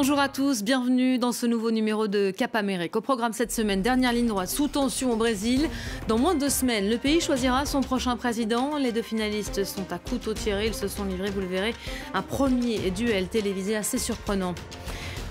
Bonjour à tous, bienvenue dans ce nouveau numéro de Cap Amérique. Au programme cette semaine, dernière ligne droite sous tension au Brésil. Dans moins de deux semaines, le pays choisira son prochain président. Les deux finalistes sont à couteau tiré, ils se sont livrés, vous le verrez, un premier duel télévisé assez surprenant.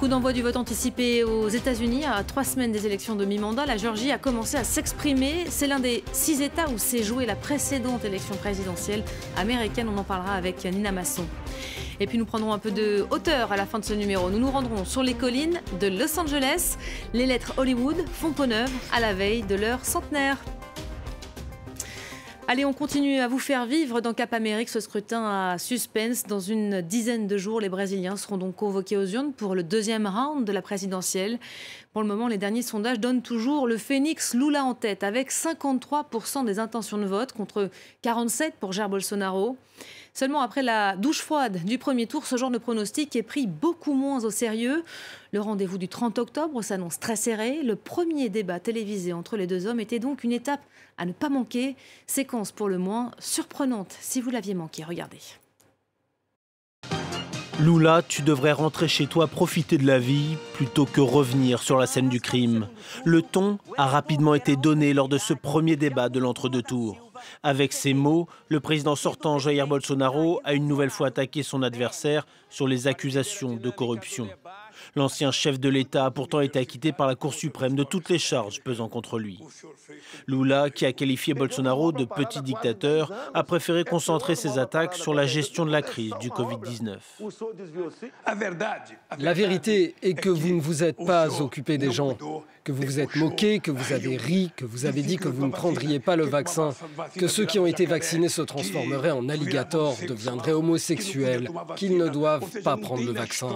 Coup d'envoi du vote anticipé aux États-Unis à trois semaines des élections de mi-mandat. La Géorgie a commencé à s'exprimer. C'est l'un des six États où s'est jouée la précédente élection présidentielle américaine. On en parlera avec Nina Masson. Et puis nous prendrons un peu de hauteur à la fin de ce numéro. Nous nous rendrons sur les collines de Los Angeles. Les lettres Hollywood font peau neuve à la veille de leur centenaire. Allez, on continue à vous faire vivre dans Cap Amérique ce scrutin à suspense. Dans une dizaine de jours, les Brésiliens seront donc convoqués aux urnes pour le deuxième round de la présidentielle. Pour le moment, les derniers sondages donnent toujours le phénix Lula en tête, avec 53% des intentions de vote contre 47% pour Jair Bolsonaro. Seulement après la douche froide du premier tour, ce genre de pronostic est pris beaucoup moins au sérieux. Le rendez-vous du 30 octobre s'annonce très serré. Le premier débat télévisé entre les deux hommes était donc une étape à ne pas manquer. Séquence pour le moins surprenante si vous l'aviez manqué. Regardez. Lula, tu devrais rentrer chez toi profiter de la vie plutôt que revenir sur la scène du crime. Le ton a rapidement été donné lors de ce premier débat de l'entre-deux tours. Avec ces mots, le président sortant Jair Bolsonaro a une nouvelle fois attaqué son adversaire sur les accusations de corruption. L'ancien chef de l'État a pourtant été acquitté par la Cour suprême de toutes les charges pesant contre lui. Lula, qui a qualifié Bolsonaro de petit dictateur, a préféré concentrer ses attaques sur la gestion de la crise du Covid-19. La vérité est que vous ne vous êtes pas occupé des gens, que vous vous êtes moqué, que vous avez ri, que vous avez dit que vous ne prendriez pas le vaccin, que ceux qui ont été vaccinés se transformeraient en alligators, deviendraient homosexuels, qu'ils ne doivent pas prendre le vaccin.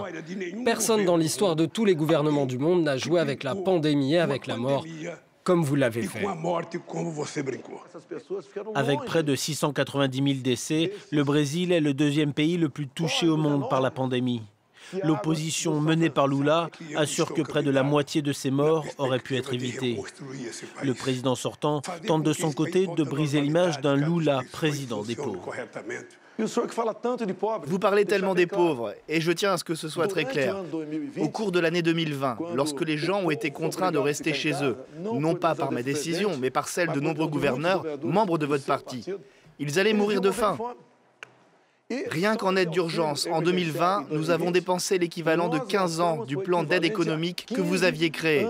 Personne dans l'histoire de tous les gouvernements du monde n'a joué avec la pandémie et avec la mort comme vous l'avez fait. Avec près de 690 000 décès, le Brésil est le deuxième pays le plus touché au monde par la pandémie. L'opposition menée par Lula assure que près de la moitié de ces morts auraient pu être évitées. Le président sortant tente de son côté de briser l'image d'un Lula président des pauvres. Vous parlez tellement des pauvres, et je tiens à ce que ce soit très clair. Au cours de l'année 2020, lorsque les gens ont été contraints de rester chez eux, non pas par ma décision, mais par celle de nombreux gouverneurs, membres de votre parti, ils allaient mourir de faim. Rien qu'en aide d'urgence, en 2020, nous avons dépensé l'équivalent de 15 ans du plan d'aide économique que vous aviez créé.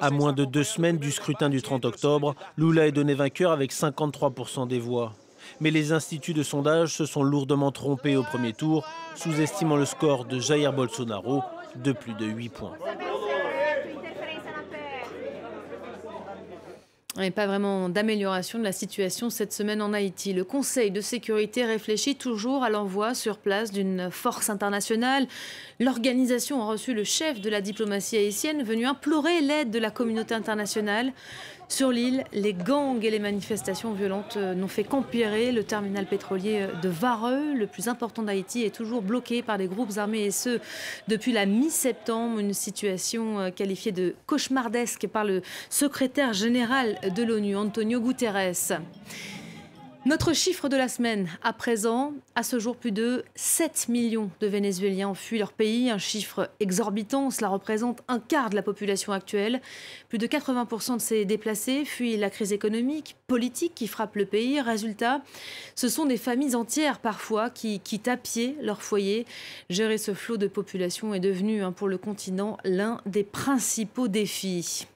À moins de deux semaines du scrutin du 30 octobre, Lula est donné vainqueur avec 53% des voix. Mais les instituts de sondage se sont lourdement trompés au premier tour, sous-estimant le score de Jair Bolsonaro de plus de 8 points. Et pas vraiment d'amélioration de la situation cette semaine en Haïti. Le Conseil de sécurité réfléchit toujours à l'envoi sur place d'une force internationale. L'organisation a reçu le chef de la diplomatie haïtienne venu implorer l'aide de la communauté internationale. Sur l'île, les gangs et les manifestations violentes euh, n'ont fait qu'empirer. Le terminal pétrolier de Vareux, le plus important d'Haïti, est toujours bloqué par des groupes armés et ce, depuis la mi-septembre. Une situation euh, qualifiée de cauchemardesque par le secrétaire général de l'ONU, Antonio Guterres. Notre chiffre de la semaine, à présent, à ce jour, plus de 7 millions de Vénézuéliens ont fui leur pays, un chiffre exorbitant, cela représente un quart de la population actuelle. Plus de 80% de ces déplacés fuient la crise économique, politique qui frappe le pays. Résultat, ce sont des familles entières parfois qui quittent à pied leur foyer. Gérer ce flot de population est devenu hein, pour le continent l'un des principaux défis.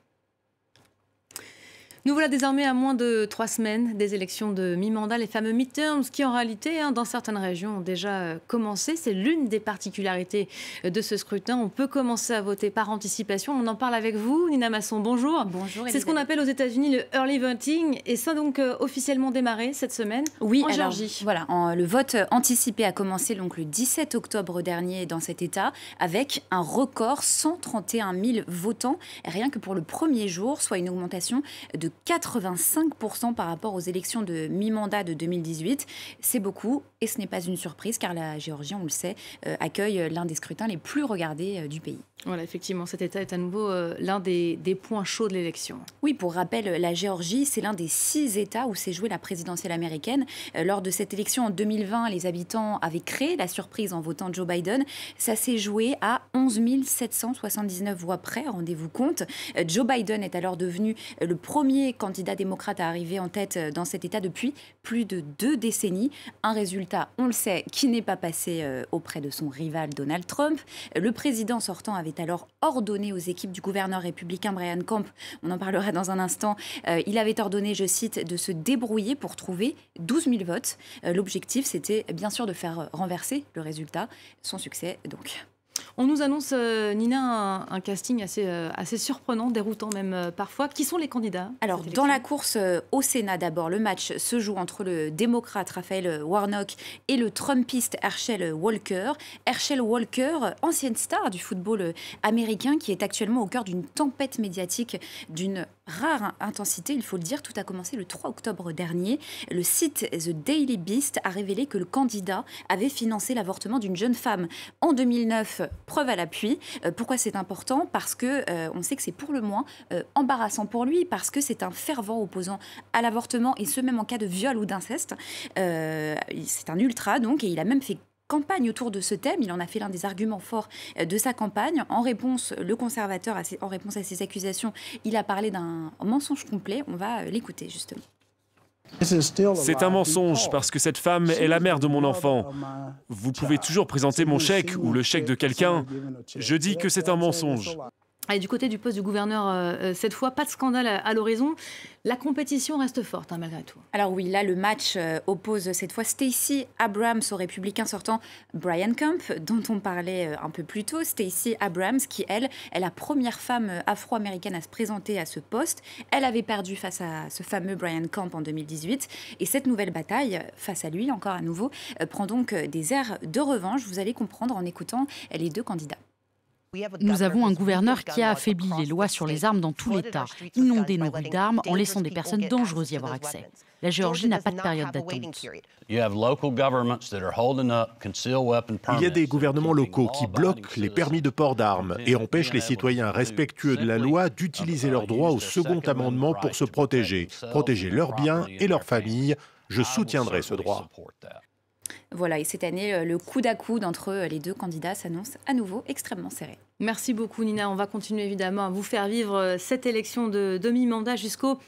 Nous voilà désormais à moins de trois semaines des élections de mi-mandat, les fameux midterms, qui en réalité, hein, dans certaines régions, ont déjà euh, commencé. C'est l'une des particularités euh, de ce scrutin. On peut commencer à voter par anticipation. On en parle avec vous, Nina Masson. Bonjour. Bonjour. C'est ce qu'on appelle aux États-Unis le early voting, et ça donc euh, officiellement démarré cette semaine. Oui, en alors, Géorgie. Voilà, en- le vote anticipé a commencé donc le 17 octobre dernier dans cet État avec un record 131 000 votants rien que pour le premier jour, soit une augmentation de 85% par rapport aux élections de mi-mandat de 2018. C'est beaucoup et ce n'est pas une surprise car la Géorgie, on le sait, euh, accueille l'un des scrutins les plus regardés euh, du pays. Voilà, effectivement, cet État est à nouveau euh, l'un des, points chauds de l'élection. Oui, pour rappel, la Géorgie, c'est l'un des six États où s'est jouée la présidentielle américaine. Euh, lors de cette élection en 2020, les habitants avaient créé la surprise en votant Joe Biden. Ça s'est joué à 11 779 voix près, rendez-vous compte. Euh, Joe Biden est alors devenu le premier candidat démocrate à arriver en tête dans cet État depuis plus de deux décennies. Un résultat, on le sait, qui n'est pas passé auprès de son rival Donald Trump. Le président sortant avait alors ordonné aux équipes du gouverneur républicain Brian Camp, on en parlera dans un instant, euh, il avait ordonné, je cite, de se débrouiller pour trouver 12 000 votes. Euh, l'objectif, c'était bien sûr de faire renverser le résultat. Son succès, donc. On nous annonce, euh, Nina, un, casting assez, euh, assez surprenant, déroutant même euh, parfois. Qui sont les candidats Alors, dans la course au Sénat, d'abord, le match se joue entre le démocrate Raphaël Warnock et le Trumpiste Herschel Walker. Herschel Walker, ancienne star du football américain, qui est actuellement au cœur d'une tempête médiatique d'une rare intensité, il faut le dire. Tout a commencé le 3 octobre dernier. Le site The Daily Beast a révélé que le candidat avait financé l'avortement d'une jeune femme en 2009 preuve à l'appui. Euh, pourquoi c'est important? Parce que euh, on sait que c'est pour le moins euh, embarrassant pour lui, parce que c'est un fervent opposant à l'avortement, et ce même en cas de viol ou d'inceste. c'est un ultra, donc, et il a même fait campagne autour de ce thème. Il en a fait l'un des arguments forts de sa campagne. En réponse, le conservateur, en réponse à ces accusations, il a parlé d'un mensonge complet. On va l'écouter justement. C'est un mensonge parce que cette femme est la mère de mon enfant. Vous pouvez toujours présenter mon chèque ou le chèque de quelqu'un. Je dis que c'est un mensonge. Et du côté du poste du gouverneur, euh, euh, cette fois, pas de scandale à, l'horizon. La compétition reste forte, hein, malgré tout. Alors oui, là, le match euh, oppose cette fois Stacey Abrams au républicain sortant Brian Kemp, dont on parlait un peu plus tôt. Stacey Abrams, qui, elle, est la première femme afro-américaine à se présenter à ce poste. Elle avait perdu face à ce fameux Brian Kemp en 2018. Et cette nouvelle bataille, face à lui, encore à nouveau, prend donc des airs de revanche. Vous allez comprendre en écoutant les deux candidats. Nous avons un gouverneur qui a affaibli les lois sur les armes dans tout l'État, inondé nos rues d'armes en laissant des personnes dangereuses y avoir accès. La Géorgie n'a pas de période d'attente. Il y a des gouvernements locaux qui bloquent les permis de port d'armes et empêchent les citoyens respectueux de la loi d'utiliser leurs droits au second amendement pour se protéger, protéger leurs biens et leurs familles. Je soutiendrai ce droit. Voilà, et cette année, euh, le coup d'à coude entre euh, les deux candidats s'annonce à nouveau extrêmement serré. Merci beaucoup Nina. On va continuer évidemment à vous faire vivre euh, cette élection de demi-mandat jusqu'au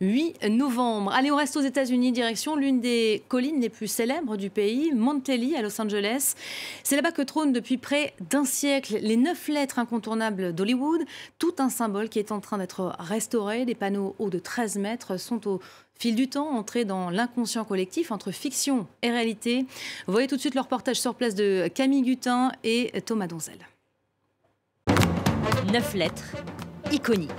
8 novembre. Allez, on reste aux États-Unis, direction l'une des collines les plus célèbres du pays, Montelli à Los Angeles. C'est là-bas que trône depuis près d'un siècle les neuf lettres incontournables d'Hollywood, tout un symbole qui est en train d'être restauré. Des panneaux hauts de 13 mètres sont au fil du temps, entrés dans l'inconscient collectif entre fiction et réalité. Voyez tout de suite le reportage sur place de Camille Gutin et Thomas Donzel. Neuf lettres, iconiques.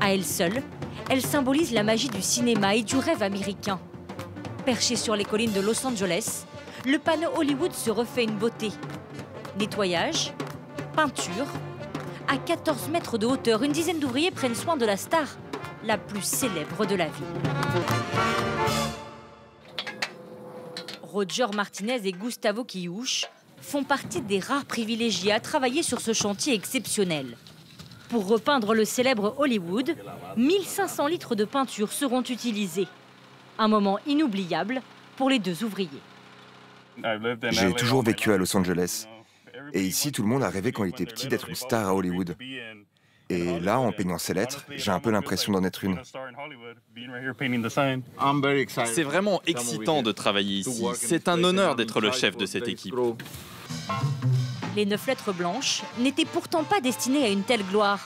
À elles seules, elles symbolisent la magie du cinéma et du rêve américain. Perché sur les collines de Los Angeles, le panneau Hollywood se refait une beauté. Nettoyage, peinture. À 14 mètres de hauteur, une dizaine d'ouvriers prennent soin de la star la plus célèbre de la ville. Roger Martinez et Gustavo Kiouch font partie des rares privilégiés à travailler sur ce chantier exceptionnel. Pour repeindre le célèbre Hollywood, 1500 litres de peinture seront utilisés. Un moment inoubliable pour les deux ouvriers. J'ai toujours vécu à Los Angeles. Et ici, tout le monde a rêvé quand il était petit d'être une star à Hollywood. Et là, en peignant ces lettres, j'ai un peu l'impression d'en être une. C'est vraiment excitant de travailler ici. C'est un honneur d'être le chef de cette équipe. Les neuf lettres blanches n'étaient pourtant pas destinées à une telle gloire.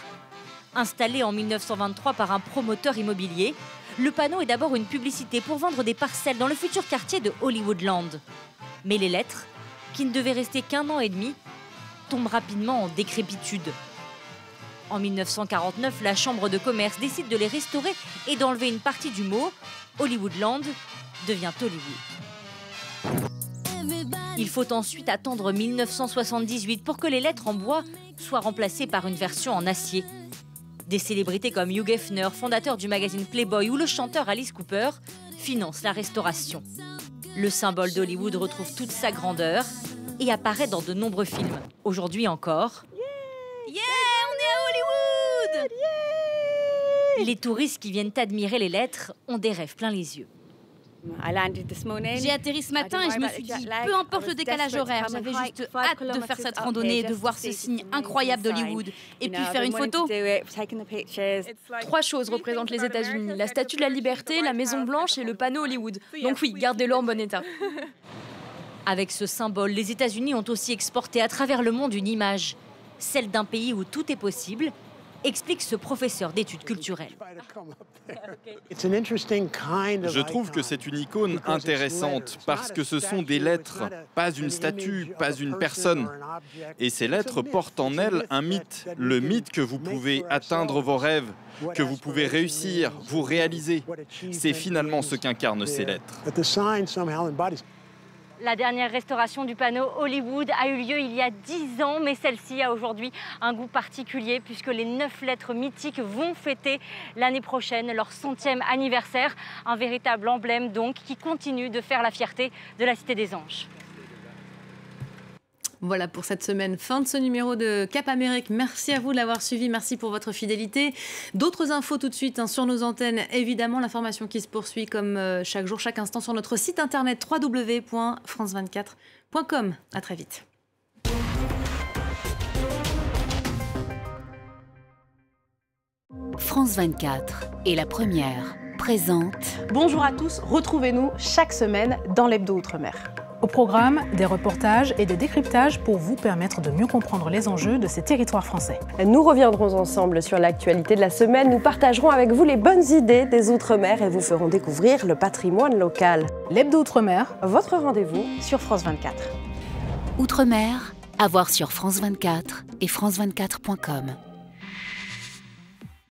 Installé en 1923 par un promoteur immobilier, le panneau est d'abord une publicité pour vendre des parcelles dans le futur quartier de Hollywoodland. Mais les lettres, qui ne devaient rester qu'un an et demi, tombent rapidement en décrépitude. En 1949, la Chambre de commerce décide de les restaurer et d'enlever une partie du mot. Hollywoodland devient Hollywood. Il faut ensuite attendre 1978 pour que les lettres en bois soient remplacées par une version en acier. Des célébrités comme Hugh Hefner, fondateur du magazine Playboy, ou le chanteur Alice Cooper, financent la restauration. Le symbole d'Hollywood retrouve toute sa grandeur et apparaît dans de nombreux films. Aujourd'hui encore. Yeah on est à Hollywood yeah Les touristes qui viennent admirer les lettres ont des rêves plein les yeux. J'ai atterri ce matin et je me suis dit, peu importe le décalage horaire, j'avais juste hâte de faire cette randonnée, de voir ce signe incroyable d'Hollywood et puis faire une photo. Trois choses représentent les États-Unis la Statue de la Liberté, la Maison Blanche et le panneau Hollywood. Donc oui, gardez-le en bon état. Avec ce symbole, les États-Unis ont aussi exporté à travers le monde une image, celle d'un pays où tout est possible explique ce professeur d'études culturelles. Je trouve que c'est une icône intéressante parce que ce sont des lettres, pas une statue, pas une personne. Et ces lettres portent en elles un mythe, le mythe que vous pouvez atteindre vos rêves, que vous pouvez réussir, vous réaliser. C'est finalement ce qu'incarnent ces lettres. La dernière restauration du panneau Hollywood a eu lieu il y a 10 ans, mais celle-ci a aujourd'hui un goût particulier puisque les neuf lettres mythiques vont fêter l'année prochaine leur centième anniversaire. Un véritable emblème donc qui continue de faire la fierté de la Cité des Anges. Voilà pour cette semaine. Fin de ce numéro de Cap Amérique. Merci à vous de l'avoir suivi. Merci pour votre fidélité. D'autres infos tout de suite hein, sur nos antennes. Évidemment, l'information qui se poursuit comme euh, chaque jour, chaque instant sur notre site internet www.france24.com. À très vite. France 24 et la première présente. Bonjour à tous, retrouvez-nous chaque semaine dans l'Hebdo Outre-mer. Au programme, des reportages et des décryptages pour vous permettre de mieux comprendre les enjeux de ces territoires français. Nous reviendrons ensemble sur l'actualité de la semaine. Nous partagerons avec vous les bonnes idées des Outre-mer et vous ferons découvrir le patrimoine local. L'Hebdo Outre-mer, votre rendez-vous sur France 24. Outre-mer, à voir sur France 24 et France24.com.